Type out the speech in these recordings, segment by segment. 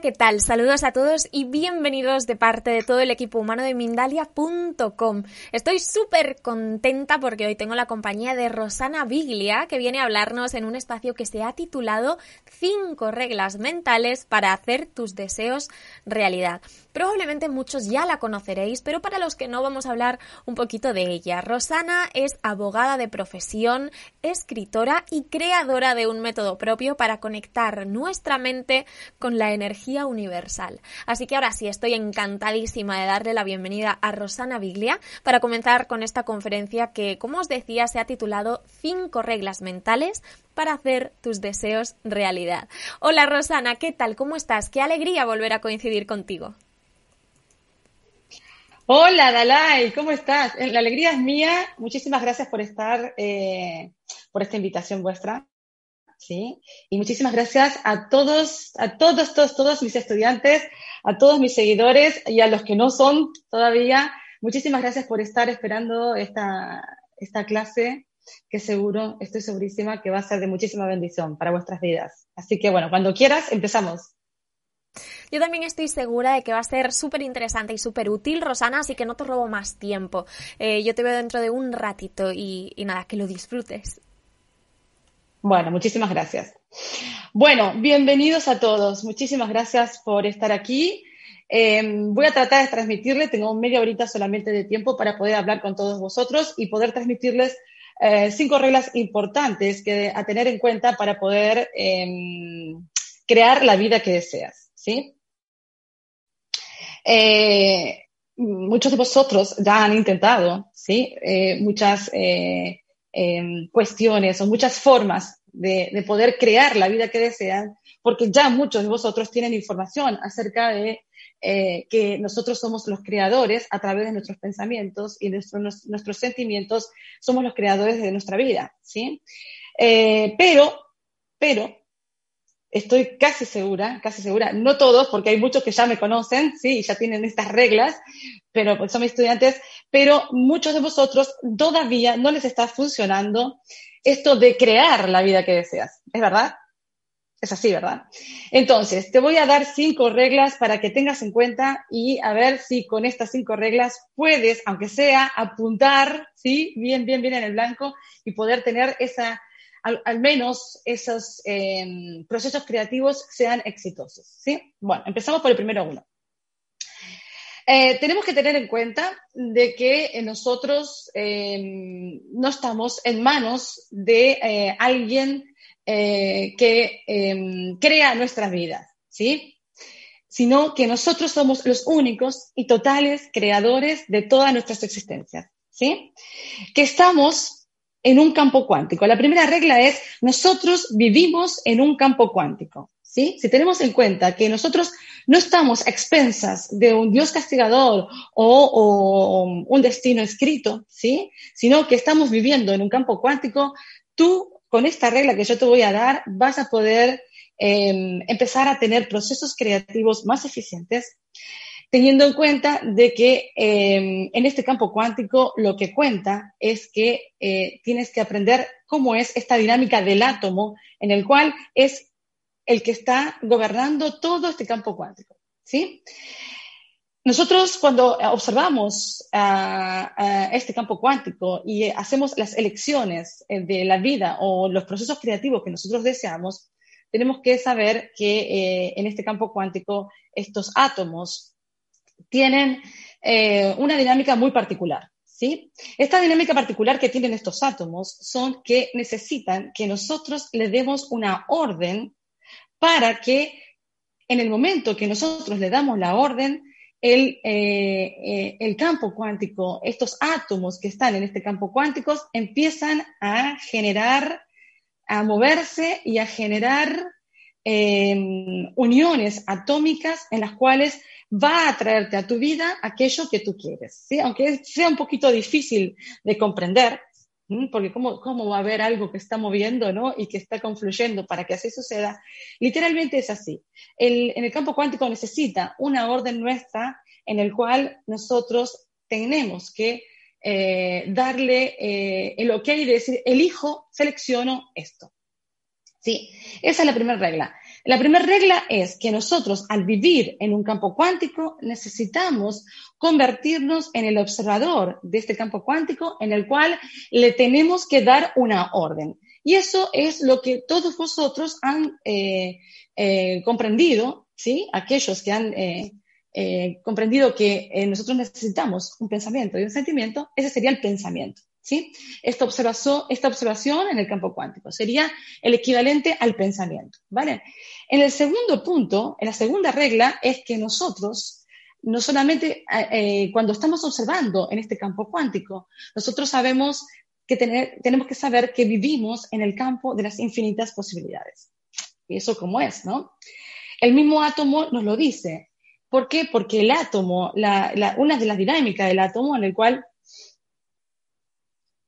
¿qué tal? Saludos a todos y bienvenidos de parte de todo el equipo humano de Mindalia.com. Estoy súper contenta porque hoy tengo la compañía de Rosana Biglia que viene a hablarnos en un espacio que se ha titulado 5 reglas mentales para hacer tus deseos realidad. Probablemente muchos ya la conoceréis, pero para los que no vamos a hablar un poquito de ella. Rosana es abogada de profesión, escritora y creadora de un método propio para conectar nuestra mente con la energía universal. Así que ahora sí, estoy encantadísima de darle la bienvenida a Rosana Biglia para comenzar con esta conferencia que, como os decía, se ha titulado Cinco reglas mentales para hacer tus deseos realidad. Hola Rosana, ¿qué tal? ¿Cómo estás? Qué alegría volver a coincidir contigo. Hola Dalai, ¿cómo estás? La alegría es mía. Muchísimas gracias por estar, eh, por esta invitación vuestra. ¿sí? Y muchísimas gracias a todos, a todos, todos, todos mis estudiantes, a todos mis seguidores y a los que no son todavía. Muchísimas gracias por estar esperando esta, esta clase que seguro, estoy segurísima que va a ser de muchísima bendición para vuestras vidas. Así que bueno, cuando quieras, empezamos. Yo también estoy segura de que va a ser súper interesante y súper útil, Rosana, así que no te robo más tiempo. Eh, yo te veo dentro de un ratito y nada, que lo disfrutes. Bueno, muchísimas gracias. Bueno, bienvenidos a todos. Muchísimas gracias por estar aquí. Em, voy a tratar de transmitirle, tengo media horita solamente de tiempo para poder hablar con todos vosotros y poder transmitirles eh, cinco reglas importantes que, a tener en cuenta para poder em, crear la vida que deseas. ¿Sí? Eh, muchos de vosotros ya han intentado ¿sí? Eh, muchas Em, cuestiones o muchas formas de, poder crear la vida que desean, porque ya muchos de vosotros tienen información acerca de eh, que nosotros somos los creadores a través de nuestros pensamientos y nuestros, sentimientos, somos los creadores de nuestra vida, ¿sí? Eh, pero, pero, estoy casi segura, casi segura, no todos, porque hay muchos que ya me conocen, sí, ya tienen estas reglas, pero pues son mis estudiantes, pero muchos de vosotros todavía no les está funcionando esto de crear la vida que deseas. ¿Es verdad? Es así, ¿verdad? Entonces, te voy a dar cinco reglas para que tengas en cuenta y a ver si con estas cinco reglas puedes, aunque sea, apuntar, ¿sí? Bien, bien, bien en el blanco y poder tener esa al, menos esos em, procesos creativos sean exitosos. ¿sí? Bueno, empezamos por el primero uno. Eh, tenemos que tener en cuenta de que nosotros em, no estamos en manos de eh, alguien eh, que em, crea nuestras vidas, ¿sí? Sino que nosotros somos los únicos y totales creadores de todas nuestras existencias, ¿sí? Que estamos en un campo cuántico. La primera regla es, nosotros vivimos en un campo cuántico. ¿sí? Si tenemos en cuenta que nosotros no estamos a expensas de un Dios castigador o, un destino escrito, ¿sí? sino que estamos viviendo en un campo cuántico, tú con esta regla que yo te voy a dar vas a poder em, empezar a tener procesos creativos más eficientes teniendo en cuenta de que em, en este campo cuántico lo que cuenta es que eh, tienes que aprender cómo es esta dinámica del átomo en el cual es el que está gobernando todo este campo cuántico. ¿sí? Nosotros cuando observamos este campo cuántico y hacemos las elecciones eh, de la vida o los procesos creativos que nosotros deseamos, tenemos que saber que eh, en este campo cuántico estos átomos tienen eh, una dinámica muy particular. ¿sí? Esta dinámica particular que tienen estos átomos son que necesitan que nosotros le demos una orden para que en el momento que nosotros le damos la orden, el, eh, eh, el, campo cuántico, estos átomos que están en este campo cuántico, empiezan a generar, a moverse y a generar uniones atómicas en las cuales va a traerte a tu vida aquello que tú quieres, ¿sí? Aunque sea un poquito difícil de comprender, porque ¿cómo, ¿cómo, va a haber algo que está moviendo ¿no? y que está confluyendo para que así suceda? Literalmente es así. en el campo cuántico necesita una orden nuestra en el cual nosotros tenemos que eh, darle eh, el ok y decir, elijo, selecciono esto. Sí, esa es la primera regla. La primera regla es que nosotros al vivir en un campo cuántico necesitamos convertirnos en el observador de este campo cuántico en el cual le tenemos que dar una orden. Y eso es lo que todos vosotros han eh, eh, comprendido, ¿sí? Aquellos que han eh, comprendido que nosotros necesitamos un pensamiento y un sentimiento, ese sería el pensamiento. ¿Sí? Esta observación, en el campo cuántico sería el equivalente al pensamiento, ¿vale? En el segundo punto, en la segunda regla, es que nosotros, no solamente eh, eh, cuando estamos observando en este campo cuántico, nosotros sabemos que tener, tenemos que saber que vivimos en el campo de las infinitas posibilidades. Y eso como es, ¿no? El mismo átomo nos lo dice. ¿Por qué? Porque el átomo, una de las dinámicas del átomo en el cual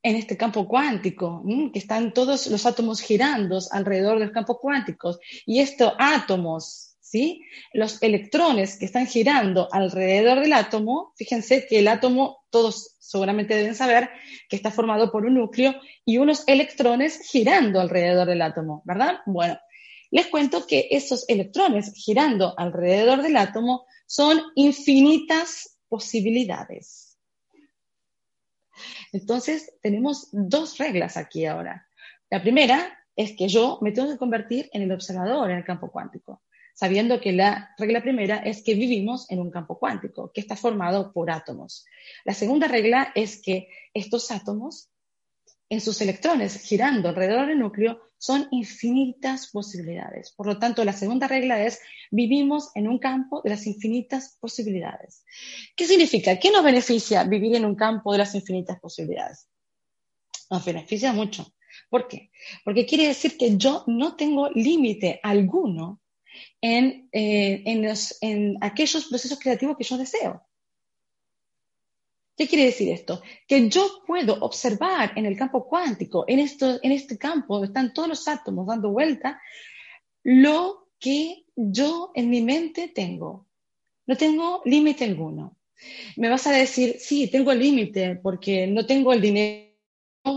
en este campo cuántico, que están todos los átomos girando alrededor del campo cuántico. Y estos átomos, ¿sí? los electrones que están girando alrededor del átomo, fíjense que el átomo, todos seguramente deben saber que está formado por un núcleo y unos electrones girando alrededor del átomo, ¿verdad? Bueno, les cuento que esos electrones girando alrededor del átomo son infinitas posibilidades. Entonces, tenemos dos reglas aquí ahora. La primera es que yo me tengo que convertir en el observador en el campo cuántico, sabiendo que la regla primera es que vivimos en un campo cuántico que está formado por átomos. La segunda regla es que estos átomos en sus electrones girando alrededor del núcleo son infinitas posibilidades. Por lo tanto, la segunda regla es vivimos en un campo de las infinitas posibilidades. ¿Qué significa? ¿Qué nos beneficia vivir en un campo de las infinitas posibilidades? Nos beneficia mucho. ¿Por qué? Porque quiere decir que yo no tengo límite alguno en, eh, en aquellos procesos creativos que yo deseo. ¿Qué quiere decir esto? Que yo puedo observar en el campo cuántico, en, esto, en este campo donde están todos los átomos dando vuelta, lo que yo en mi mente tengo. No tengo límite alguno. Me vas a decir, sí, tengo límite porque no tengo el dinero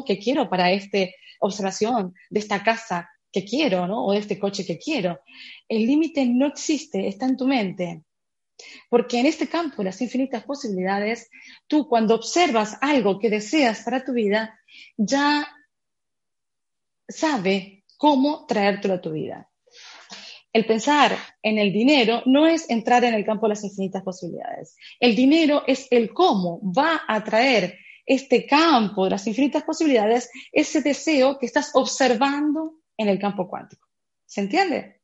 que quiero para esta observación de esta casa que quiero, ¿no? O de este coche que quiero. El límite no existe, está en tu mente. Porque en este campo de las infinitas posibilidades, tú cuando observas algo que deseas para tu vida, ya sabe cómo traértelo a tu vida. El pensar en el dinero no es entrar en el campo de las infinitas posibilidades. El dinero es el cómo va a traer este campo de las infinitas posibilidades, ese deseo que estás observando en el campo cuántico. ¿Se entiende?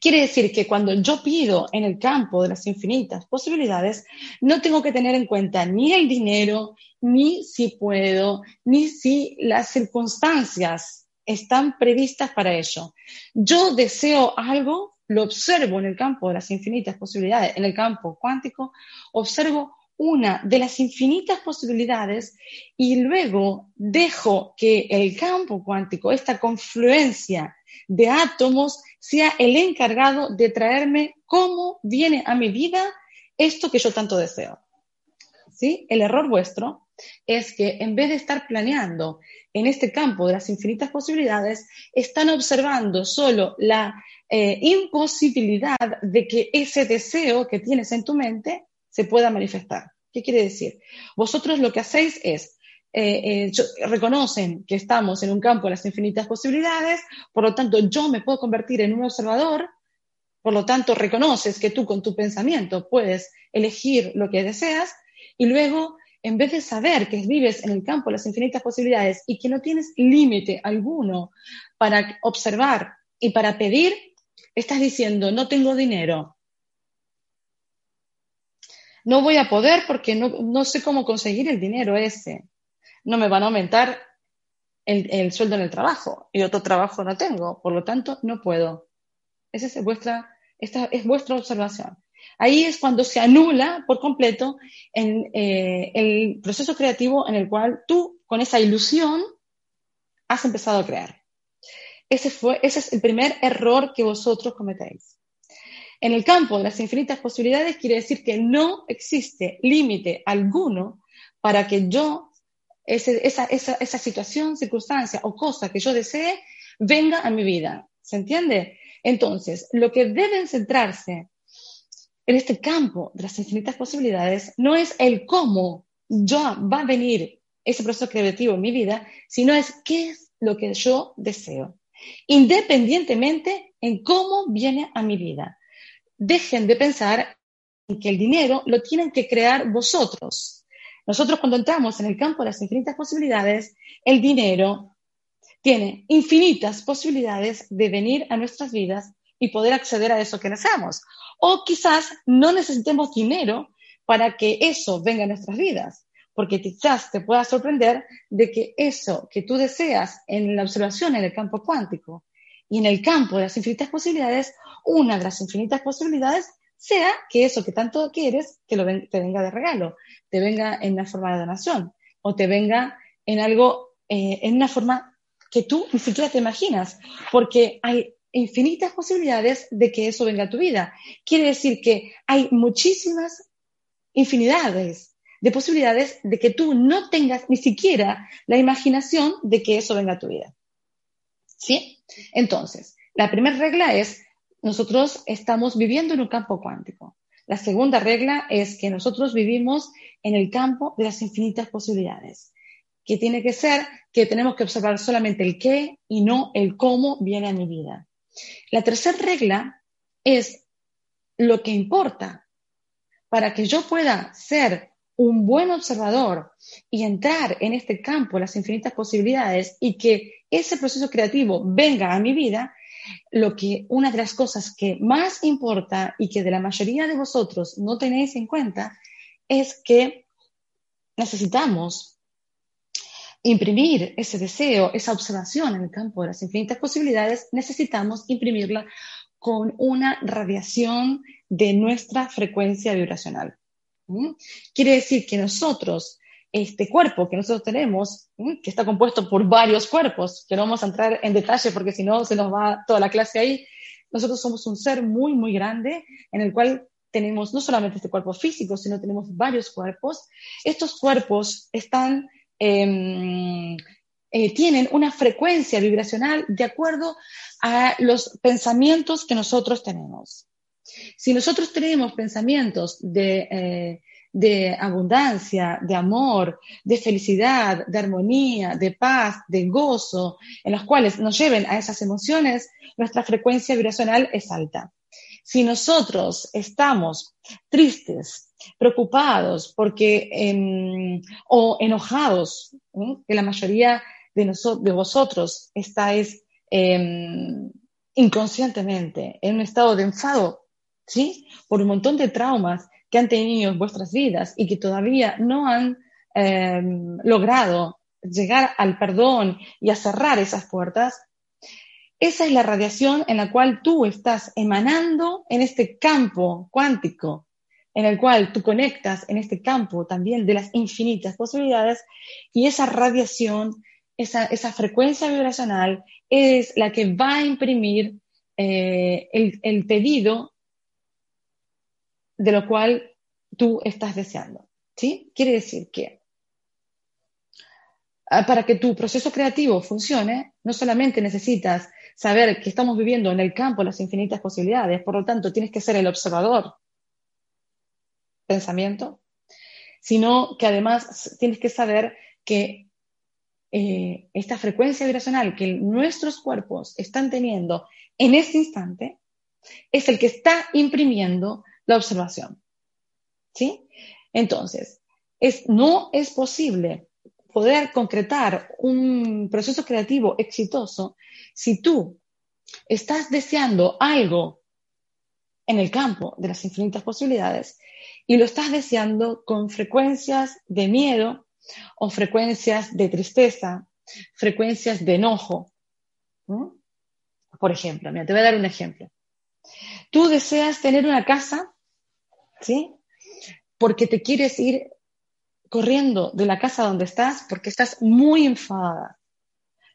Quiere decir que cuando yo pido en el campo de las infinitas posibilidades, no tengo que tener en cuenta ni el dinero, ni si puedo, ni si las circunstancias están previstas para ello. Yo deseo algo, lo observo en el campo de las infinitas posibilidades, en el campo cuántico, observo una de las infinitas posibilidades y luego dejo que el campo cuántico, esta confluencia de átomos, sea el encargado de traerme cómo viene a mi vida esto que yo tanto deseo. ¿Sí? El error vuestro es que en vez de estar planeando en este campo de las infinitas posibilidades, están observando solo la eh, imposibilidad de que ese deseo que tienes en tu mente se pueda manifestar. ¿Qué quiere decir? Vosotros lo que hacéis es eh, eh, reconocen que estamos en un campo de las infinitas posibilidades, por lo tanto yo me puedo convertir en un observador, por lo tanto reconoces que tú con tu pensamiento puedes elegir lo que deseas y luego en vez de saber que vives en el campo de las infinitas posibilidades y que no tienes límite alguno para observar y para pedir, estás diciendo, no tengo dinero. No voy a poder porque no, no sé cómo conseguir el dinero ese no me van a aumentar el, sueldo en el trabajo y otro trabajo no tengo, por lo tanto no puedo. Esa es vuestra, esta es vuestra observación. Ahí es cuando se anula por completo eh, el proceso creativo en el cual tú, con esa ilusión, has empezado a crear. Ese, fue, ese es el primer error que vosotros cometéis. En el campo de las infinitas posibilidades quiere decir que no existe límite alguno para que yo esa, situación, circunstancia o cosa que yo desee venga a mi vida. ¿Se entiende? Entonces, lo que deben centrarse en este campo de las infinitas posibilidades no es el cómo yo va a venir ese proceso creativo en mi vida, sino es qué es lo que yo deseo, independientemente en cómo viene a mi vida. Dejen de pensar en que el dinero lo tienen que crear vosotros. Nosotros cuando entramos en el campo de las infinitas posibilidades, el dinero tiene infinitas posibilidades de venir a nuestras vidas y poder acceder a eso que deseamos. O quizás no necesitemos dinero para que eso venga a nuestras vidas, porque quizás te pueda sorprender de que eso que tú deseas en la observación en el campo cuántico y en el campo de las infinitas posibilidades, una de las infinitas posibilidades sea que eso que tanto quieres que lo te venga de regalo, te venga en una forma de donación o te venga en algo, eh, en una forma que tú ni siquiera te imaginas, porque hay infinitas posibilidades de que eso venga a tu vida. Quiere decir que hay muchísimas infinidades de posibilidades de que tú no tengas ni siquiera la imaginación de que eso venga a tu vida. ¿Sí? Entonces, la primera regla es nosotros estamos viviendo en un campo cuántico. La segunda regla es que nosotros vivimos en el campo de las infinitas posibilidades, que tiene que ser que tenemos que observar solamente el qué y no el cómo viene a mi vida. La tercera regla es lo que importa para que yo pueda ser un buen observador y entrar en este campo, las infinitas posibilidades, y que ese proceso creativo venga a mi vida, lo que una de las cosas que más importa y que de la mayoría de vosotros no tenéis en cuenta es que necesitamos imprimir ese deseo, esa observación en el campo de las infinitas posibilidades, necesitamos imprimirla con una radiación de nuestra frecuencia vibracional. ¿Mm? Quiere decir que nosotros este cuerpo que nosotros tenemos, que está compuesto por varios cuerpos, que no vamos a entrar en detalle porque si no se nos va toda la clase ahí, nosotros somos un ser muy, muy grande en el cual tenemos no solamente este cuerpo físico, sino tenemos varios cuerpos. Estos cuerpos están, em, eh, tienen una frecuencia vibracional de acuerdo a los pensamientos que nosotros tenemos. Si nosotros tenemos pensamientos de eh, de abundancia, de amor, de felicidad, de armonía, de paz, de gozo, en los cuales nos lleven a esas emociones, nuestra frecuencia vibracional es alta. Si nosotros estamos tristes, preocupados, porque em, o enojados, que la mayoría de, vosotros estáis em, inconscientemente en un estado de enfado, ¿sí? Por un montón de traumas que han tenido en vuestras vidas y que todavía no han em, logrado llegar al perdón y a cerrar esas puertas, esa es la radiación en la cual tú estás emanando en este campo cuántico, en el cual tú conectas en este campo también de las infinitas posibilidades y esa radiación, esa, frecuencia vibracional es la que va a imprimir eh, el pedido de lo cual tú estás deseando. ¿Sí? Quiere decir que ah, para que tu proceso creativo funcione, no solamente necesitas saber que estamos viviendo en el campo las infinitas posibilidades, por lo tanto tienes que ser el observador, pensamiento, sino que además tienes que saber que eh, esta frecuencia vibracional que nuestros cuerpos están teniendo en este instante es el que está imprimiendo la observación. ¿Sí? Entonces, es, no es posible poder concretar un proceso creativo exitoso si tú estás deseando algo en el campo de las infinitas posibilidades y lo estás deseando con frecuencias de miedo o frecuencias de tristeza, frecuencias de enojo. Por ejemplo, mira, te voy a dar un ejemplo. Tú deseas tener una casa Porque te quieres ir corriendo de la casa donde estás porque estás muy enfadada,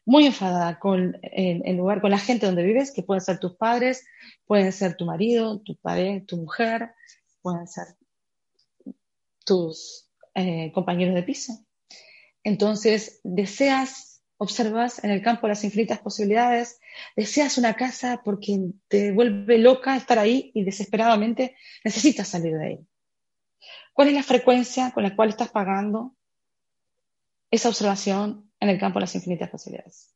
muy enfadada con el, lugar, con la gente donde vives, que pueden ser tus padres, pueden ser tu marido, tu padre, tu mujer, pueden ser tus eh, compañeros de piso. Entonces, deseas observas en el campo las infinitas posibilidades, deseas una casa porque te vuelve loca estar ahí y desesperadamente necesitas salir de ahí. ¿Cuál es la frecuencia con la cual estás pagando esa observación en el campo de las infinitas posibilidades?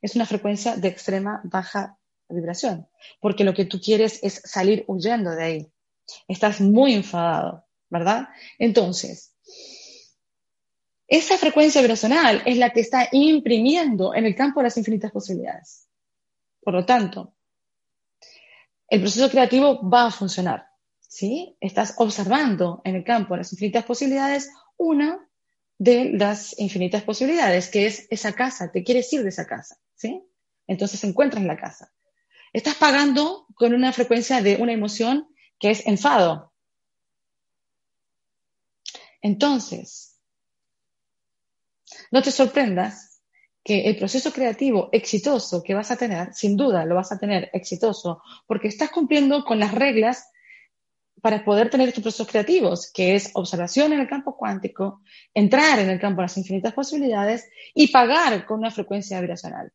Es una frecuencia de extrema baja vibración, porque lo que tú quieres es salir huyendo de ahí. Estás muy enfadado, ¿verdad? Entonces, esa frecuencia vibracional es la que está imprimiendo en el campo de las infinitas posibilidades. Por lo tanto, el proceso creativo va a funcionar. ¿sí? Estás observando en el campo de las infinitas posibilidades una de las infinitas posibilidades, que es esa casa, te quieres ir de esa casa. ¿sí? Entonces encuentras la casa. Estás pagando con una frecuencia de una emoción que es enfado. Entonces, no te sorprendas que el proceso creativo exitoso que vas a tener, sin duda lo vas a tener exitoso, porque estás cumpliendo con las reglas para poder tener estos procesos creativos, que es observación en el campo cuántico, entrar en el campo de las infinitas posibilidades y pagar con una frecuencia vibracional.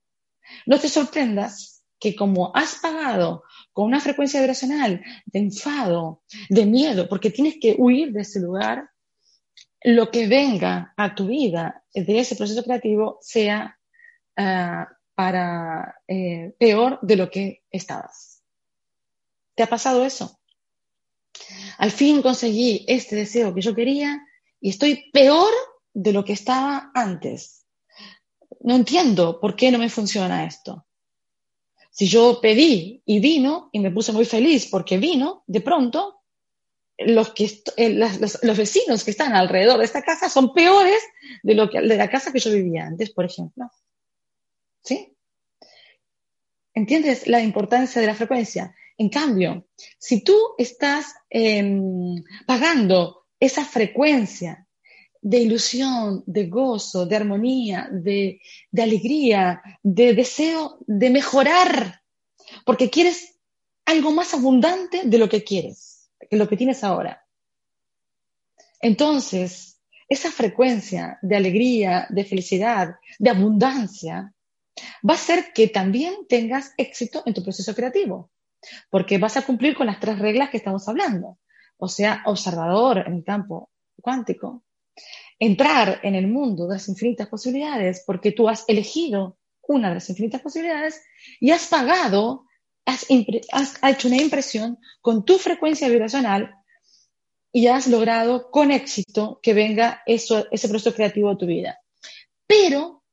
No te sorprendas que como has pagado con una frecuencia vibracional de enfado, de miedo, porque tienes que huir de ese lugar, lo que venga a tu vida de ese proceso creativo sea ah, para eh, peor de lo que estabas. ¿Te ha pasado eso? Al fin conseguí este deseo que yo quería y estoy peor de lo que estaba antes. No entiendo por qué no me funciona esto. Si yo pedí y vino y me puse muy feliz porque vino, de pronto los, que, eh, los, vecinos que están alrededor de esta casa son peores de, lo que, de la casa que yo vivía antes, por ejemplo. ¿Sí? ¿Entiendes la importancia de la frecuencia? En cambio, si tú estás em, pagando esa frecuencia de ilusión, de gozo, de armonía, de, de alegría, de deseo de mejorar, porque quieres algo más abundante de lo que quieres que lo que tienes ahora. Entonces, esa frecuencia de alegría, de felicidad, de abundancia, va a hacer que también tengas éxito en tu proceso creativo, porque vas a cumplir con las tres reglas que estamos hablando. O sea, observador en el campo cuántico, entrar en el mundo de las infinitas posibilidades, porque tú has elegido una de las infinitas posibilidades y has pagado has, hecho una impresión con tu frecuencia vibracional y has logrado con éxito que venga eso, ese proceso creativo a tu vida. Pero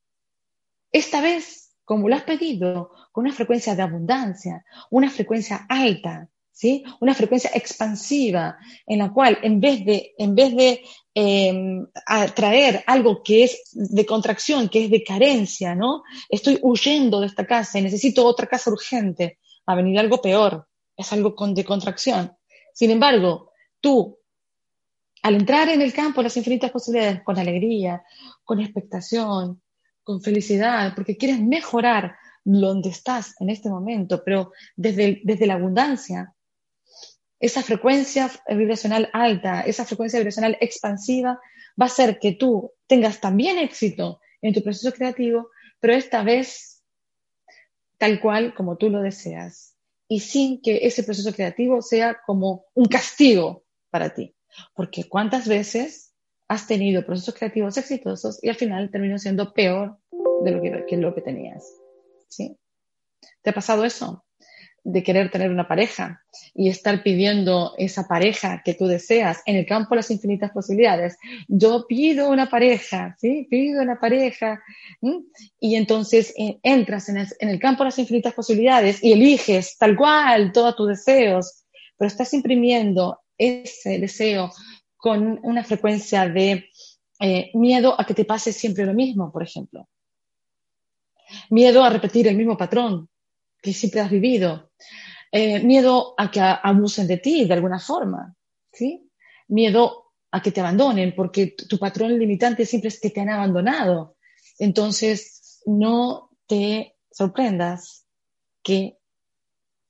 esta vez, como lo has pedido, con una frecuencia de abundancia, una frecuencia alta, ¿sí? Una frecuencia expansiva en la cual en vez de, en vez de em, atraer algo que es de contracción, que es de carencia, ¿no? Estoy huyendo de esta casa y necesito otra casa urgente a venir algo peor, es algo de contracción. Sin embargo, tú, al entrar en el campo de las infinitas posibilidades, con alegría, con expectación, con felicidad, porque quieres mejorar donde estás en este momento, pero desde, desde la abundancia, esa frecuencia vibracional alta, esa frecuencia vibracional expansiva, va a hacer que tú tengas también éxito en tu proceso creativo, pero esta vez tal cual como tú lo deseas y sin que ese proceso creativo sea como un castigo para ti. Porque cuántas veces has tenido procesos creativos exitosos y al final terminó siendo peor de lo que, lo que tenías. ¿Sí? ¿Te ha pasado eso? De querer tener una pareja y estar pidiendo esa pareja que tú deseas en el campo de las infinitas posibilidades. Yo pido una pareja, ¿sí? Pido una pareja. Y entonces eh, entras en el, campo de las infinitas posibilidades y eliges tal cual todos tus deseos, pero estás imprimiendo ese deseo con una frecuencia de eh, miedo a que te pase siempre lo mismo, por ejemplo. Miedo a repetir el mismo patrón, que siempre has vivido. Eh, miedo a que abusen de ti de alguna forma, ¿sí? Miedo a que te abandonen, porque tu patrón limitante siempre es que te han abandonado. Entonces, no te sorprendas que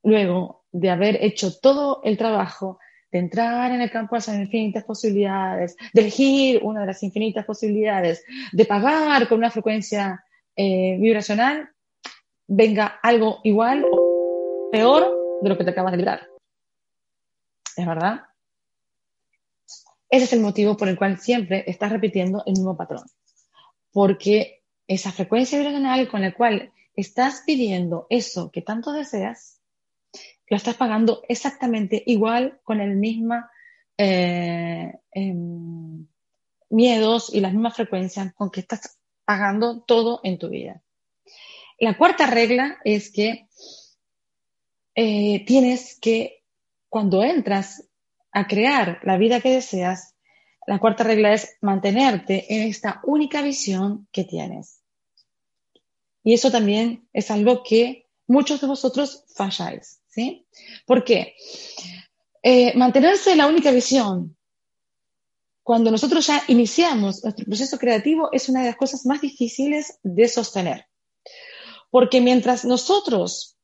luego de haber hecho todo el trabajo de entrar en el campo de las infinitas posibilidades, de elegir una de las infinitas posibilidades, de pagar con una frecuencia eh, vibracional venga algo igual o peor de lo que te acabas de librar. ¿Es verdad? Ese es el motivo por el cual siempre estás repitiendo el mismo patrón. Porque esa frecuencia vibracional con la cual estás pidiendo eso que tanto deseas, lo estás pagando exactamente igual con el mismo eh, em, miedos y las mismas frecuencias con que estás pagando todo en tu vida. La cuarta regla es que eh, tienes que, cuando entras a crear la vida que deseas, la cuarta regla es mantenerte en esta única visión que tienes. Y eso también es algo que muchos de vosotros falláis, ¿sí? ¿Por qué? Eh, mantenerse en la única visión, cuando nosotros ya iniciamos nuestro proceso creativo, es una de las cosas más difíciles de sostener. Porque mientras nosotros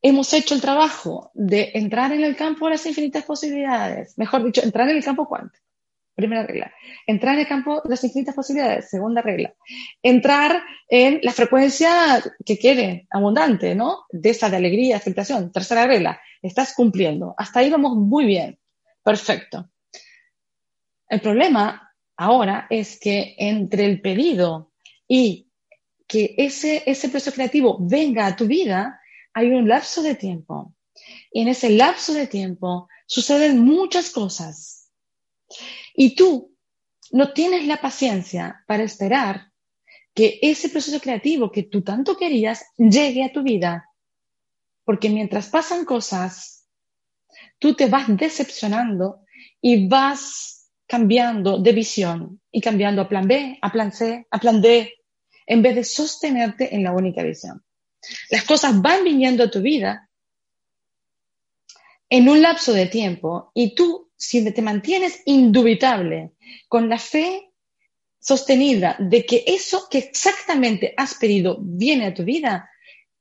hemos hecho el trabajo de entrar en el campo de las infinitas posibilidades, mejor dicho, entrar en el campo cuántico, Primera regla. Entrar en el campo de las infinitas posibilidades. Segunda regla. Entrar en la frecuencia que quiere, abundante, ¿no? De esa de alegría, aceptación. Tercera regla. Estás cumpliendo. Hasta ahí vamos muy bien. Perfecto. El problema ahora es que entre el pedido y que ese, ese proceso creativo venga a tu vida, hay un lapso de tiempo. Y en ese lapso de tiempo suceden muchas cosas y tú no tienes la paciencia para esperar que ese proceso creativo que tú tanto querías llegue a tu vida. Porque mientras pasan cosas, tú te vas decepcionando y vas cambiando de visión y cambiando a plan B, a plan C, a plan D, en vez de sostenerte en la única visión. Las cosas van viniendo a tu vida en un lapso de tiempo y tú si te mantienes indubitable con la fe sostenida de que eso que exactamente has pedido viene a tu vida,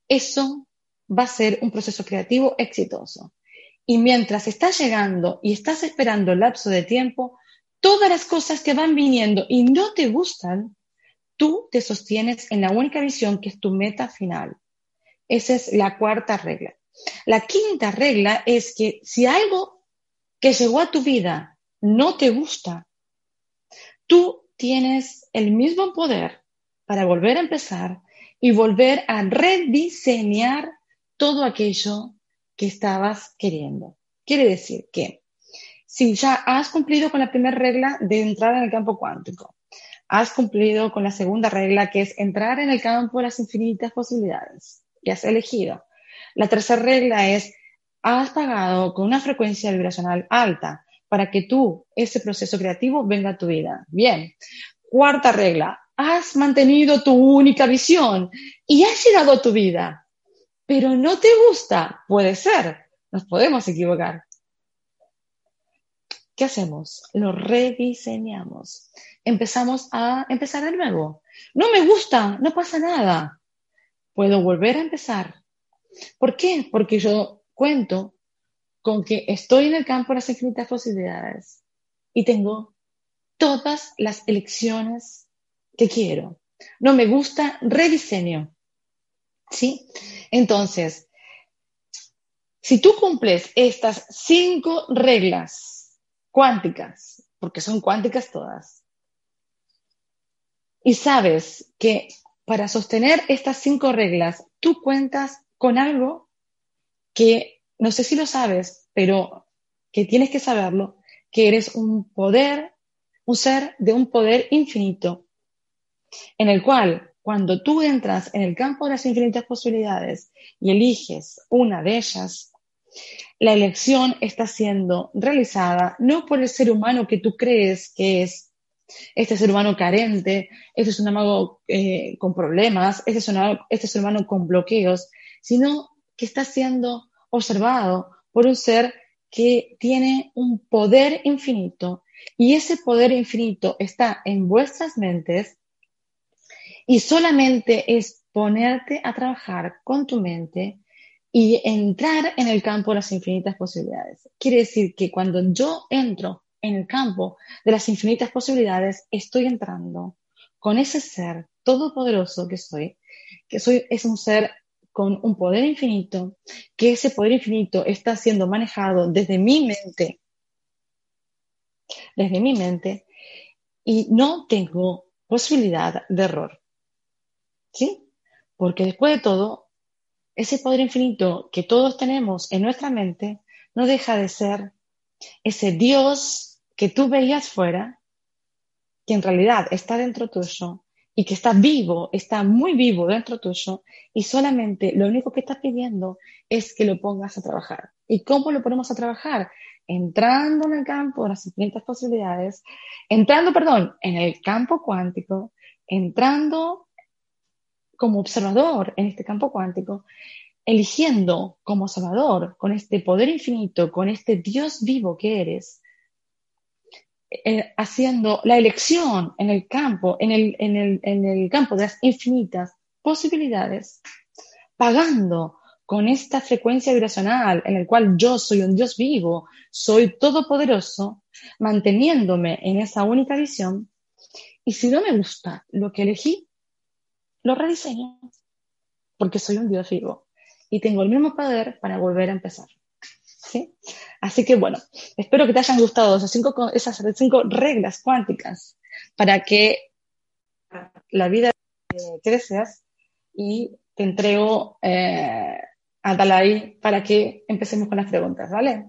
eso va a ser un proceso creativo exitoso. Y mientras estás llegando y estás esperando el lapso de tiempo, todas las cosas que van viniendo y no te gustan, tú te sostienes en la única visión que es tu meta final. Esa es la cuarta regla. La quinta regla es que si algo que llegó a tu vida no te gusta, tú tienes el mismo poder para volver a empezar y volver a rediseñar todo aquello que estabas queriendo. Quiere decir que si ya has cumplido con la primera regla de entrar en el campo cuántico, has cumplido con la segunda regla que es entrar en el campo de las infinitas posibilidades y has elegido. La tercera regla es has pagado con una frecuencia vibracional alta para que tú, ese proceso creativo, venga a tu vida. Bien. Cuarta regla, has mantenido tu única visión y has llegado a tu vida, pero no te gusta. Puede ser, nos podemos equivocar. ¿Qué hacemos? Lo rediseñamos. Empezamos a empezar de nuevo. No me gusta, no pasa nada. Puedo volver a empezar. ¿Por qué? Porque yo cuento con que estoy en el campo de las infinitas posibilidades y tengo todas las elecciones que quiero. No me gusta, rediseño. ¿Sí? Entonces, si tú cumples estas cinco reglas cuánticas, porque son cuánticas todas, y sabes que para sostener estas cinco reglas tú cuentas con algo que no sé si lo sabes, pero que tienes que saberlo, que eres un poder, un ser de un poder infinito, en el cual cuando tú entras en el campo de las infinitas posibilidades y eliges una de ellas, la elección está siendo realizada no por el ser humano que tú crees que es este ser humano carente, este ser humano eh, con problemas, este este ser humano con bloqueos, sino que está siendo observado por un ser que tiene un poder infinito. Y ese poder infinito está en vuestras mentes y solamente es ponerte a trabajar con tu mente y entrar en el campo de las infinitas posibilidades. Quiere decir que cuando yo entro en el campo de las infinitas posibilidades, estoy entrando con ese ser todopoderoso que soy, que soy es un ser con un poder infinito, que ese poder infinito está siendo manejado desde mi mente, desde mi mente, y no tengo posibilidad de error. ¿Sí? Porque después de todo, ese poder infinito que todos tenemos en nuestra mente no deja de ser ese Dios que tú veías fuera, que en realidad está dentro tuyo y que está vivo, está muy vivo dentro tuyo y solamente lo único que está pidiendo es que lo pongas a trabajar. ¿Y cómo lo ponemos a trabajar? Entrando en el campo de las infinitas posibilidades, entrando, perdón, en el campo cuántico, entrando como observador en este campo cuántico, eligiendo como observador, con este poder infinito, con este Dios vivo que eres, eh, haciendo la elección en el campo, en el, en, el, en el campo de las infinitas posibilidades, pagando con esta frecuencia vibracional en el cual yo soy un Dios vivo, soy todopoderoso, manteniéndome en esa única visión. Y si no me gusta lo que elegí, lo rediseño, porque soy un Dios vivo y tengo el mismo poder para volver a empezar. ¿sí? Así que bueno, espero que te hayan gustado esas cinco, esas cinco reglas cuánticas para que la vida que y te entrego eh, a Dalai para que empecemos con las preguntas, ¿vale?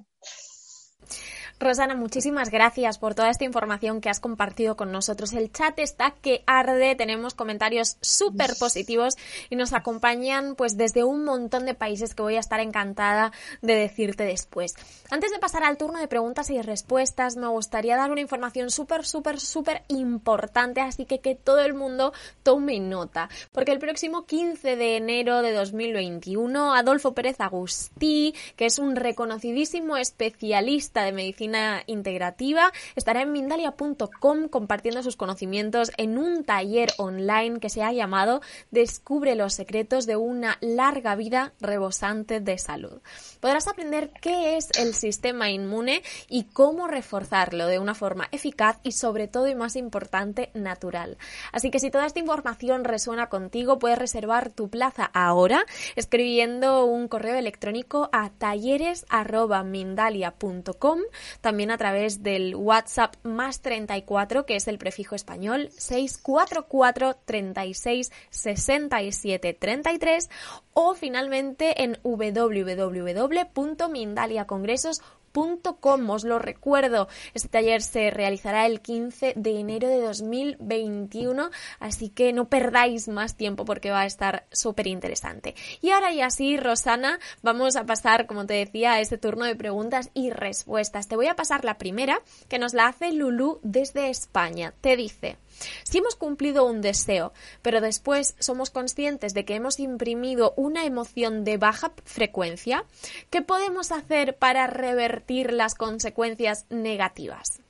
Rosana, muchísimas gracias por toda esta información que has compartido con nosotros. El chat está que arde, tenemos comentarios súper positivos y nos acompañan pues desde un montón de países que voy a estar encantada de decirte después. Antes de pasar al turno de preguntas y respuestas, me gustaría dar una información súper, súper, súper importante, así que que todo el mundo tome nota, porque el próximo 15 de enero de 2021, Adolfo Pérez Agustí, que es un reconocidísimo especialista de medicina integrativa. Estará en Mindalia.com compartiendo sus conocimientos en un taller online que se ha llamado Descubre los secretos de una larga vida rebosante de salud. Podrás aprender qué es el sistema inmune y cómo reforzarlo de una forma eficaz y sobre todo y más importante natural. Así que si toda esta información resuena contigo, puedes reservar tu plaza ahora escribiendo un correo electrónico a talleres@mindalia.com también a través del WhatsApp más 34, que es el prefijo español, 644 36 67 33 o finalmente en www.mindaliacongresos.com Com, os lo recuerdo. Este taller se realizará el 15 de enero de 2021, así que no perdáis más tiempo porque va a estar súper interesante. Y ahora ya sí, Rosana, vamos a pasar, como te decía, a este turno de preguntas y respuestas. Te voy a pasar la primera, que nos la hace Lulu desde España. Te dice, si hemos cumplido un deseo, pero después somos conscientes de que hemos imprimido una emoción de baja frecuencia, ¿qué podemos hacer para revertir las consecuencias negativas?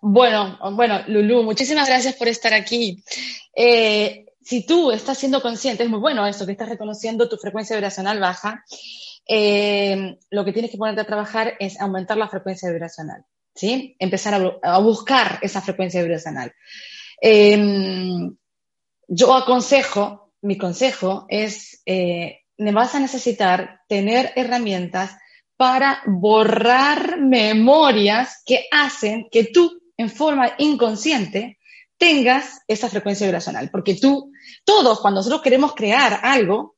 Bueno, bueno, Lulu, muchísimas gracias por estar aquí. Eh, si tú estás siendo consciente, es muy bueno eso, que estás reconociendo tu frecuencia vibracional baja, eh, lo que tienes que ponerte a trabajar es aumentar la frecuencia vibracional. ¿sí? Empezar a, buscar esa frecuencia vibracional. Em, yo aconsejo, mi consejo es, eh, me vas a necesitar tener herramientas para borrar memorias que hacen que tú, en forma inconsciente, tengas esa frecuencia vibracional. Porque tú, todos, cuando nosotros queremos crear algo,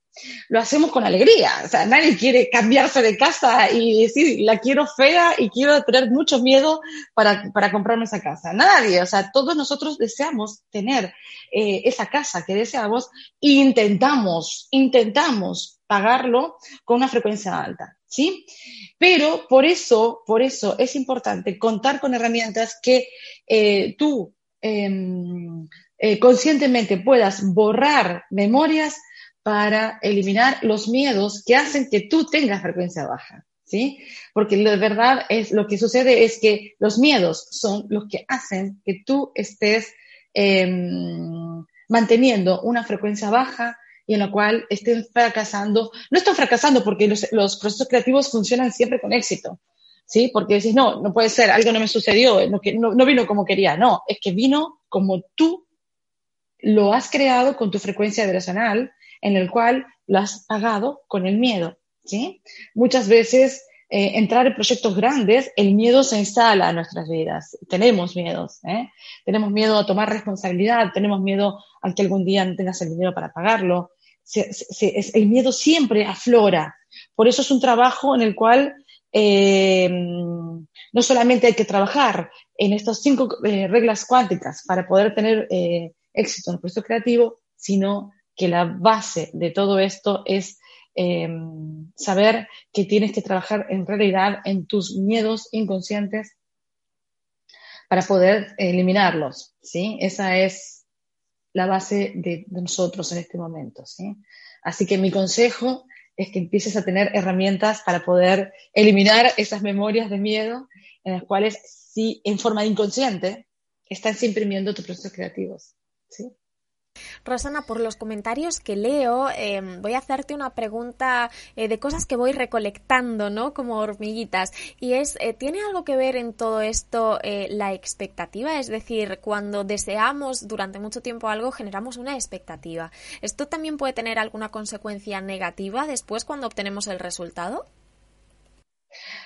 lo hacemos con alegría. O sea, nadie quiere cambiarse de casa y decir, la quiero fea y quiero tener mucho miedo para, para comprarme esa casa. Nadie. O sea, todos nosotros deseamos tener eh, esa casa que deseamos e intentamos, intentamos pagarlo con una frecuencia alta. ¿Sí? Pero por eso, por eso es importante contar con herramientas que eh, tú em, eh, conscientemente puedas borrar memorias para eliminar los miedos que hacen que tú tengas frecuencia baja, ¿sí? Porque de verdad es lo que sucede es que los miedos son los que hacen que tú estés em, manteniendo una frecuencia baja y en la cual estén fracasando. No están fracasando porque los, procesos creativos funcionan siempre con éxito, ¿sí? Porque decís, no, no puede ser, algo no me sucedió, no, no, no vino como quería, no, es que vino como tú lo has creado con tu frecuencia vibracional, en el cual lo has pagado con el miedo. ¿sí? Muchas veces eh, entrar en proyectos grandes, el miedo se instala en nuestras vidas. Tenemos miedos, ¿eh? tenemos miedo a tomar responsabilidad, tenemos miedo a que algún día no tengas el dinero para pagarlo. El miedo siempre aflora. Por eso es un trabajo en el cual eh, no solamente hay que trabajar en estas cinco reglas cuánticas para poder tener éxito en el proceso creativo, sino que la base de todo esto es Em, saber que tienes que trabajar en realidad en tus miedos inconscientes para poder eliminarlos, ¿sí? Esa es la base de, nosotros en este momento, ¿sí? Así que mi consejo es que empieces a tener herramientas para poder eliminar esas memorias de miedo en las cuales, sí, en forma inconsciente, estás imprimiendo tus procesos creativos, ¿sí? Rosana, por los comentarios que leo, em, voy a hacerte una pregunta eh, de cosas que voy recolectando, ¿no? Como hormiguitas. Y es, eh, ¿tiene algo que ver en todo esto eh, la expectativa? Es decir, cuando deseamos durante mucho tiempo algo, generamos una expectativa. ¿Esto también puede tener alguna consecuencia negativa después cuando obtenemos el resultado?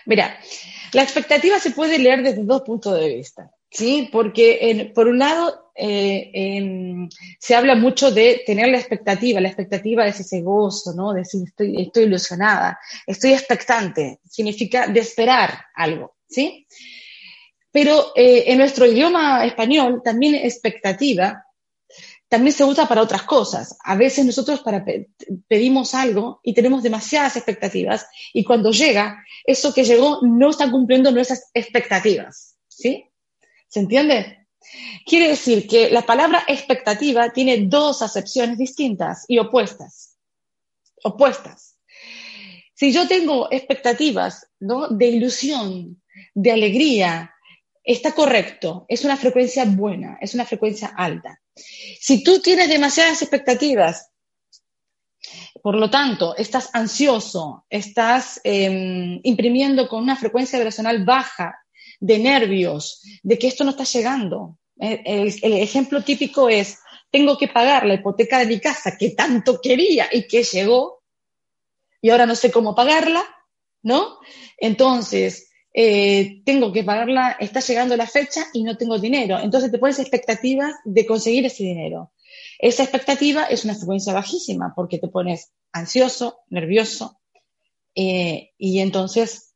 Mira, la expectativa se puede leer desde dos puntos de vista. Sí, porque por un lado eh, se habla mucho de tener la expectativa, la expectativa es ese gozo, ¿no? De decir, estoy, ilusionada, estoy expectante, significa de esperar algo, ¿sí? Pero eh, en nuestro idioma español también expectativa también se usa para otras cosas. A veces nosotros pedimos algo y tenemos demasiadas expectativas y cuando llega, eso que llegó no está cumpliendo nuestras expectativas, ¿sí? ¿Se entiende? Quiere decir que la palabra expectativa tiene dos acepciones distintas y opuestas. Opuestas. Si yo tengo expectativas ¿no? de ilusión, de alegría, está correcto, es una frecuencia buena, es una frecuencia alta. Si tú tienes demasiadas expectativas, por lo tanto, estás ansioso, estás em, imprimiendo con una frecuencia vibracional baja de nervios, de que esto no está llegando. El, ejemplo típico es, tengo que pagar la hipoteca de mi casa que tanto quería y que llegó, y ahora no sé cómo pagarla, ¿no? Entonces, eh, tengo que pagarla, está llegando la fecha y no tengo dinero. Entonces te pones expectativas de conseguir ese dinero. Esa expectativa es una frecuencia bajísima porque te pones ansioso, nervioso, eh, y entonces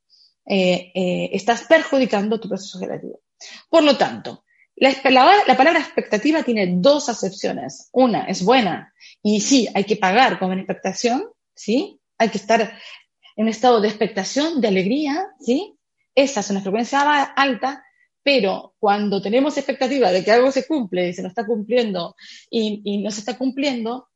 eh, eh, estás perjudicando tu proceso creativo. Por lo tanto, la, palabra expectativa tiene dos acepciones. Una es buena y sí, hay que pagar con expectación, ¿sí? Hay que estar en un estado de expectación, de alegría, ¿sí? Esa es una frecuencia alta, pero cuando tenemos expectativa de que algo se cumple y se nos está cumpliendo y, y no se está cumpliendo,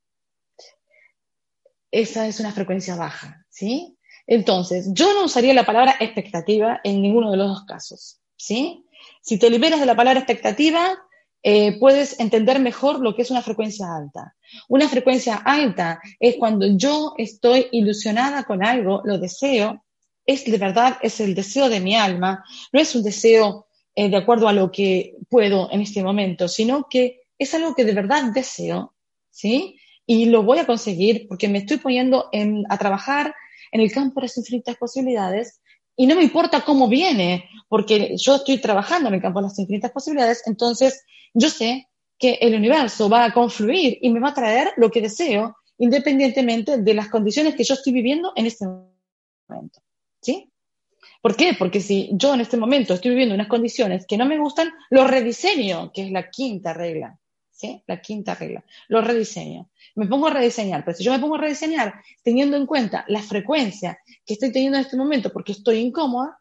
esa es una frecuencia baja, ¿sí? Entonces, yo no usaría la palabra expectativa en ninguno de los dos casos, ¿sí? Si te liberas de la palabra expectativa, eh, puedes entender mejor lo que es una frecuencia alta. Una frecuencia alta es cuando yo estoy ilusionada con algo, lo deseo, es de verdad, es el deseo de mi alma, no es un deseo eh, de acuerdo a lo que puedo en este momento, sino que es algo que de verdad deseo, ¿sí? Y lo voy a conseguir porque me estoy poniendo a trabajar en el campo de las infinitas posibilidades y no me importa cómo viene, porque yo estoy trabajando en el campo de las infinitas posibilidades, entonces yo sé que el universo va a confluir y me va a traer lo que deseo, independientemente de las condiciones que yo estoy viviendo en este momento. ¿Sí? ¿Por qué? Porque si yo en este momento estoy viviendo unas condiciones que no me gustan, lo rediseño, que es la quinta regla. ¿Sí? La quinta regla. Lo rediseño me pongo a rediseñar, pero si yo me pongo a rediseñar teniendo en cuenta la frecuencia que estoy teniendo en este momento porque estoy incómoda,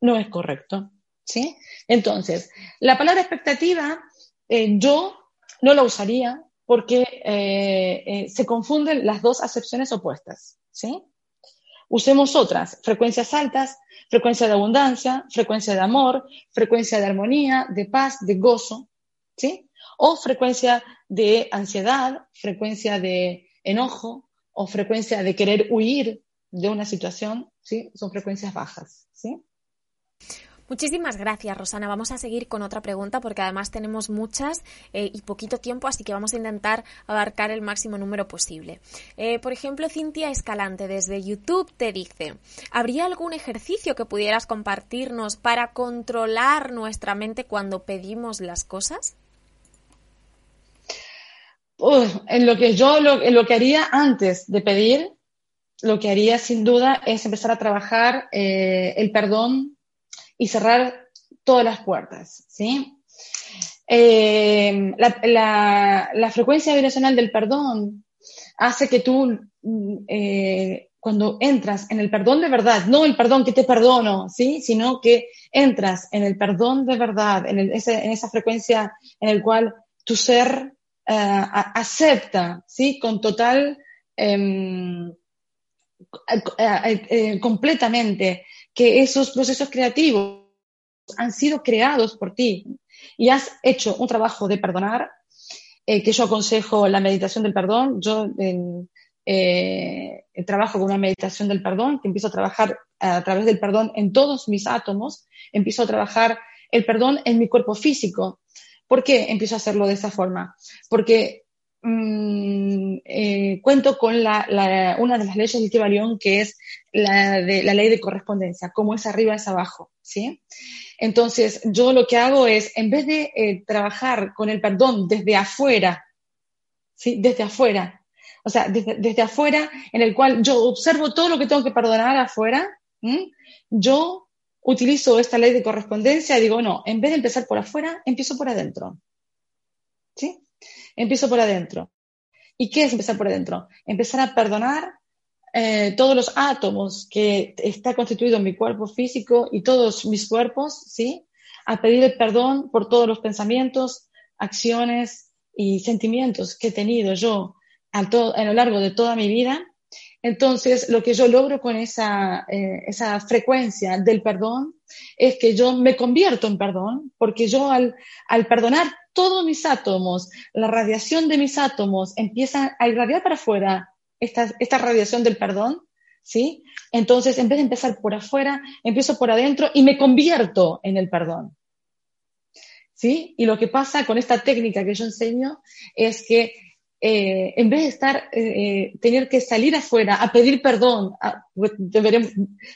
no es correcto. ¿sí? Entonces, la palabra expectativa eh, yo no la usaría porque eh, eh, se confunden las dos acepciones opuestas. ¿sí? Usemos otras, frecuencias altas, frecuencia de abundancia, frecuencia de amor, frecuencia de armonía, de paz, de gozo. ¿sí? O frecuencia de ansiedad, frecuencia de enojo o frecuencia de querer huir de una situación, ¿sí? Son frecuencias bajas, ¿sí? Muchísimas gracias, Rosana. Vamos a seguir con otra pregunta porque además tenemos muchas eh, y poquito tiempo, así que vamos a intentar abarcar el máximo número posible. Eh, por ejemplo, Cintia Escalante desde YouTube te dice, ¿habría algún ejercicio que pudieras compartirnos para controlar nuestra mente cuando pedimos las cosas? En lo que yo, en lo que haría antes de pedir, lo que haría sin duda es empezar a trabajar eh, el perdón y cerrar todas las puertas, ¿sí? Eh, la, frecuencia vibracional del perdón hace que tú, eh, cuando entras en el perdón de verdad, no el perdón que te perdono, ¿sí? Sino que entras en el perdón de verdad, en, esa frecuencia en el cual tu ser acepta, ¿sí? Con total, em, completamente que esos procesos creativos han sido creados por ti y has hecho un trabajo de perdonar, eh, que yo aconsejo la meditación del perdón. Yo eh, trabajo con una meditación del perdón, que empiezo a trabajar a través del perdón en todos mis átomos, empiezo a trabajar el perdón en mi cuerpo físico. ¿Por qué empiezo a hacerlo de esa forma? Porque Mm, eh, cuento con una de las leyes del Kibalión, que es la, ley de correspondencia, como es arriba es abajo, ¿sí? Entonces, yo lo que hago es, en vez de eh, trabajar con el perdón desde afuera, ¿sí? Desde afuera, o sea, desde, afuera, en el cual yo observo todo lo que tengo que perdonar afuera, yo utilizo esta ley de correspondencia digo, no, en vez de empezar por afuera, empiezo por adentro. ¿Sí? Empiezo por adentro. ¿Y qué es empezar por adentro? Empezar a perdonar eh, todos los átomos que está constituido en mi cuerpo físico y todos mis cuerpos, ¿sí? A pedir el perdón por todos los pensamientos, acciones y sentimientos que he tenido yo a, a lo largo de toda mi vida. Entonces, lo que yo logro con esa, eh, esa frecuencia del perdón es que yo me convierto en perdón, porque yo al, al perdonar todos mis átomos, la radiación de mis átomos empieza a irradiar para afuera esta, esta radiación del perdón, ¿sí? Entonces, en vez de empezar por afuera, empiezo por adentro y me convierto en el perdón. ¿Sí? Y lo que pasa con esta técnica que yo enseño es que eh, en vez de estar, eh, eh, tener que salir afuera a pedir perdón, pues,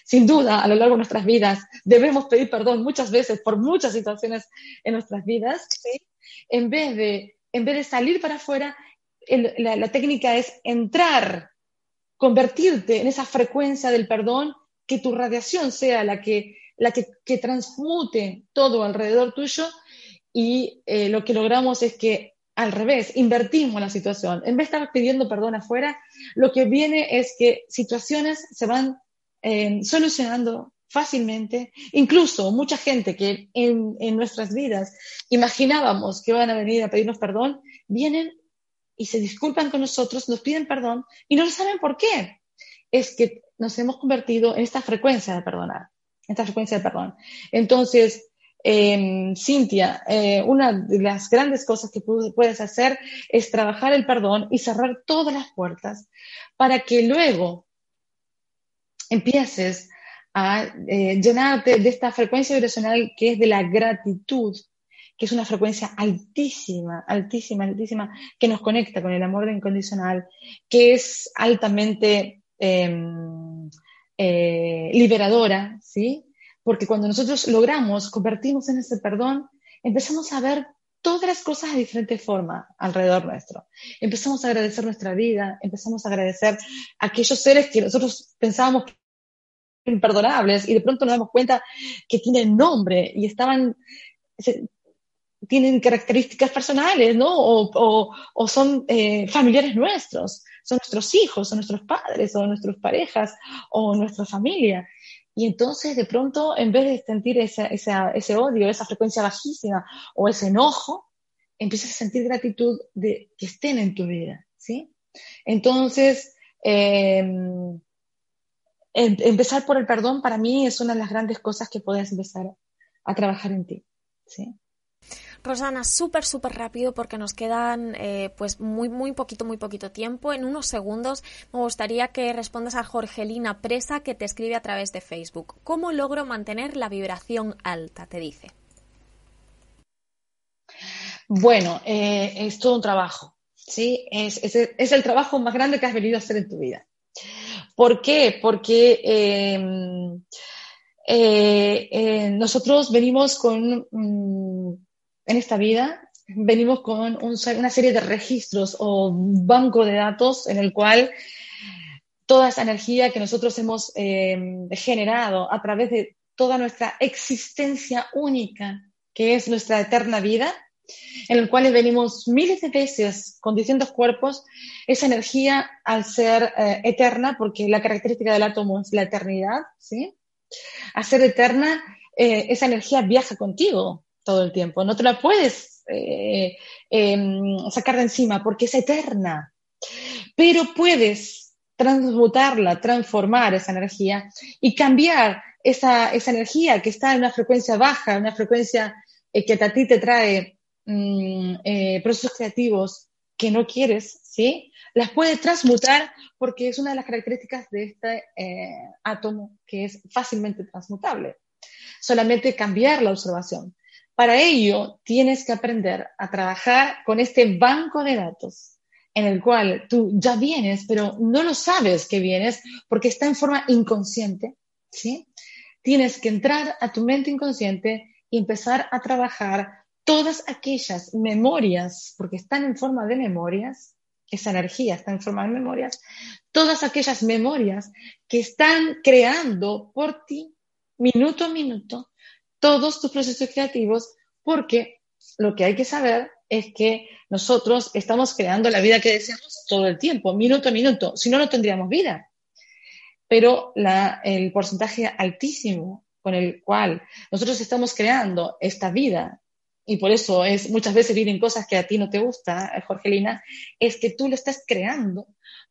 sin duda a lo largo de nuestras vidas, debemos pedir perdón muchas veces por muchas situaciones en nuestras vidas, ¿sí? en, vez de, en vez de salir para afuera, la, técnica es entrar, convertirte en esa frecuencia del perdón, que tu radiación sea la que, la que, transmute todo alrededor tuyo y lo que logramos es que al revés, invertimos la situación. En vez de estar pidiendo perdón afuera, lo que viene es que situaciones se van eh, solucionando fácilmente. Incluso mucha gente que en, nuestras vidas imaginábamos que iban a venir a pedirnos perdón, vienen y se disculpan con nosotros, nos piden perdón y no saben por qué. Es que nos hemos convertido en esta frecuencia de perdonar, en esta frecuencia de perdón. Entonces, eh, Cintia, eh, una de las grandes cosas que puedes hacer es trabajar el perdón y cerrar todas las puertas para que luego empieces a eh, llenarte de esta frecuencia vibracional que es de la gratitud, que es una frecuencia altísima, altísima, altísima, que nos conecta con el amor incondicional, que es altamente em, eh, liberadora, ¿sí? Porque cuando nosotros logramos convertirnos en ese perdón, empezamos a ver todas las cosas de diferente forma alrededor nuestro. Empezamos a agradecer nuestra vida, empezamos a agradecer a aquellos seres que nosotros pensábamos que imperdonables y de pronto nos damos cuenta que tienen nombre y estaban, tienen características personales, ¿no? O, o, son eh, familiares nuestros, son nuestros hijos, son nuestros padres, o nuestras parejas, o nuestra familia. Y entonces, de pronto, en vez de sentir ese odio, esa frecuencia bajísima o ese enojo, empiezas a sentir gratitud de que estén en tu vida, ¿sí? Entonces, em, em, empezar por el perdón para mí es una de las grandes cosas que puedes empezar a trabajar en ti, ¿sí? Rosana, súper, súper rápido porque nos quedan eh, pues muy, muy poquito, muy poquito tiempo. En unos segundos me gustaría que respondas a Jorgelina Presa que te escribe a través de Facebook. ¿Cómo logro mantener la vibración alta? Te dice. Bueno, eh, es todo un trabajo, ¿sí? Es, el trabajo más grande que has venido a hacer en tu vida. ¿Por qué? Porque em, eh, nosotros venimos con, mm, en esta vida, venimos con una serie de registros o banco de datos en el cual toda esa energía que nosotros hemos em, generado a través de toda nuestra existencia única, que es nuestra eterna vida, en el cual venimos miles de veces con distintos cuerpos, esa energía al ser eh, eterna, porque la característica del átomo es la eternidad, ¿sí? Al ser eterna, eh, esa energía viaja contigo todo el tiempo, no te la puedes eh, em, sacar de encima porque es eterna, pero puedes transmutarla, transformar esa energía y cambiar esa, esa energía que está en una frecuencia baja, una frecuencia que a ti te trae Mm, eh, procesos creativos que no quieres, ¿sí? Las puede transmutar porque es una de las características de este eh, átomo que es fácilmente transmutable. Solamente cambiar la observación. Para ello, tienes que aprender a trabajar con este banco de datos en el cual tú ya vienes, pero no lo sabes que vienes porque está en forma inconsciente, ¿sí? Tienes que entrar a tu mente inconsciente y empezar a trabajar todas aquellas memorias, porque están en forma de memorias, esa energía está en forma de memorias, todas aquellas memorias que están creando por ti, minuto a minuto, todos tus procesos creativos, porque lo que hay que saber es que nosotros estamos creando la vida que deseamos todo el tiempo, minuto a minuto, si no, no tendríamos vida. Pero el porcentaje altísimo con el cual nosotros estamos creando esta vida y por eso es muchas veces vienen cosas que a ti no te gusta, Jorgelina, es que tú lo estás creando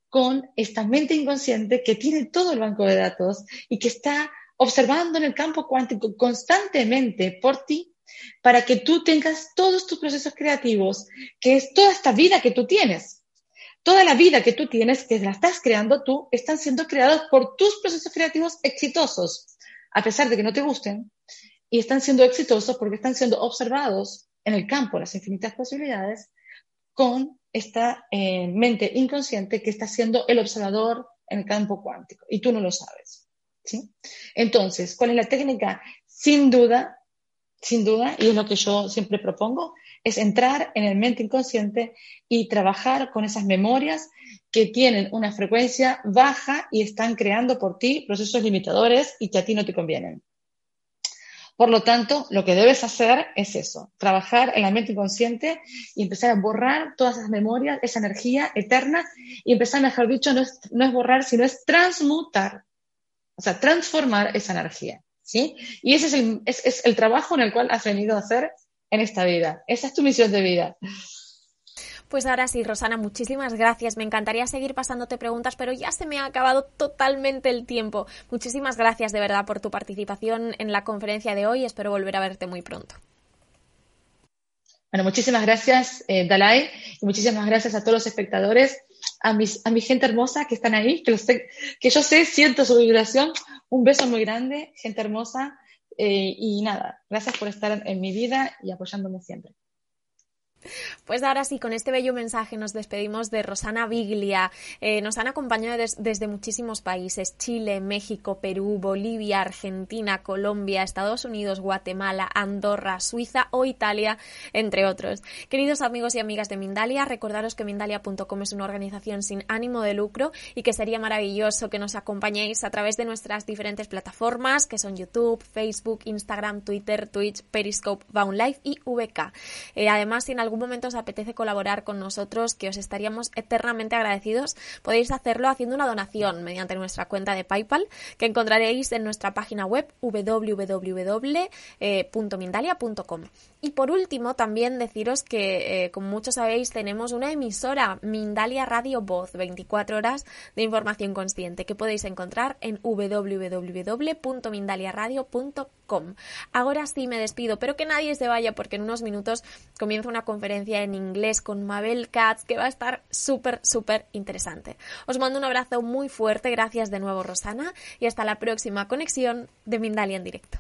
con esta mente inconsciente que tiene todo el banco de datos y que está observando en el campo cuántico constantemente por ti para que tú tengas todos tus procesos creativos, que es toda esta vida que tú tienes. Toda la vida que tú tienes, que la estás creando tú, están siendo creados por tus procesos creativos exitosos, a pesar de que no te gusten, y están siendo exitosos porque están siendo observados en el campo, las infinitas posibilidades, con esta eh, mente inconsciente que está siendo el observador en el campo cuántico y tú no lo sabes. Entonces, ¿cuál es la técnica? Sin duda, sin duda, y es lo que yo siempre propongo, es entrar en el mente inconsciente y trabajar con esas memorias que tienen una frecuencia baja y están creando por ti procesos limitadores y que a ti no te convienen. Por lo tanto, lo que debes hacer es eso, trabajar en la mente inconsciente y empezar a borrar todas esas memorias, esa energía eterna y empezar, mejor dicho, no es, borrar, sino es transmutar, o sea, transformar esa energía. ¿sí? Y ese es el, es el trabajo en el cual has venido a hacer en esta vida. Esa es tu misión de vida. Pues ahora sí, Rosana, muchísimas gracias. Me encantaría seguir pasándote preguntas, pero ya se me ha acabado totalmente el tiempo. Muchísimas gracias de verdad por tu participación en la conferencia de hoy. Espero volver a verte muy pronto. Bueno, muchísimas gracias, eh, Dalai, y muchísimas gracias a todos los espectadores, a, mis, a mi gente hermosa que están ahí, que, que yo sé, siento su vibración. Un beso muy grande, gente hermosa, eh, y nada, gracias por estar en mi vida y apoyándome siempre. Pues ahora sí, con este bello mensaje nos despedimos de Rosana Biglia. Eh, nos han acompañado desde muchísimos países, Chile, México, Perú, Bolivia, Argentina, Colombia, Estados Unidos, Guatemala, Andorra, Suiza o Italia, entre otros. Queridos amigos y amigas de Mindalia, recordaros que Mindalia.com es una organización sin ánimo de lucro y que sería maravilloso que nos acompañéis a través de nuestras diferentes plataformas que son YouTube, Facebook, Instagram, Twitter, Twitch, Periscope, Bound y VK. Eh, además, algún momento os apetece colaborar con nosotros, que os estaríamos eternamente agradecidos, podéis hacerlo haciendo una donación mediante nuestra cuenta de PayPal, que encontraréis en nuestra página web www.mindalia.com. Y por último, también deciros que, eh, como muchos sabéis, tenemos una emisora, Mindalia Radio Voz, 24 horas de información consciente, que podéis encontrar en www.mindaliaradio.com. Ahora sí me despido, pero que nadie se vaya porque en unos minutos comienza una conferencia en inglés con Mabel Katz que va a estar súper, súper interesante. Os mando un abrazo muy fuerte, gracias de nuevo Rosana y hasta la próxima conexión de Mindalia en directo.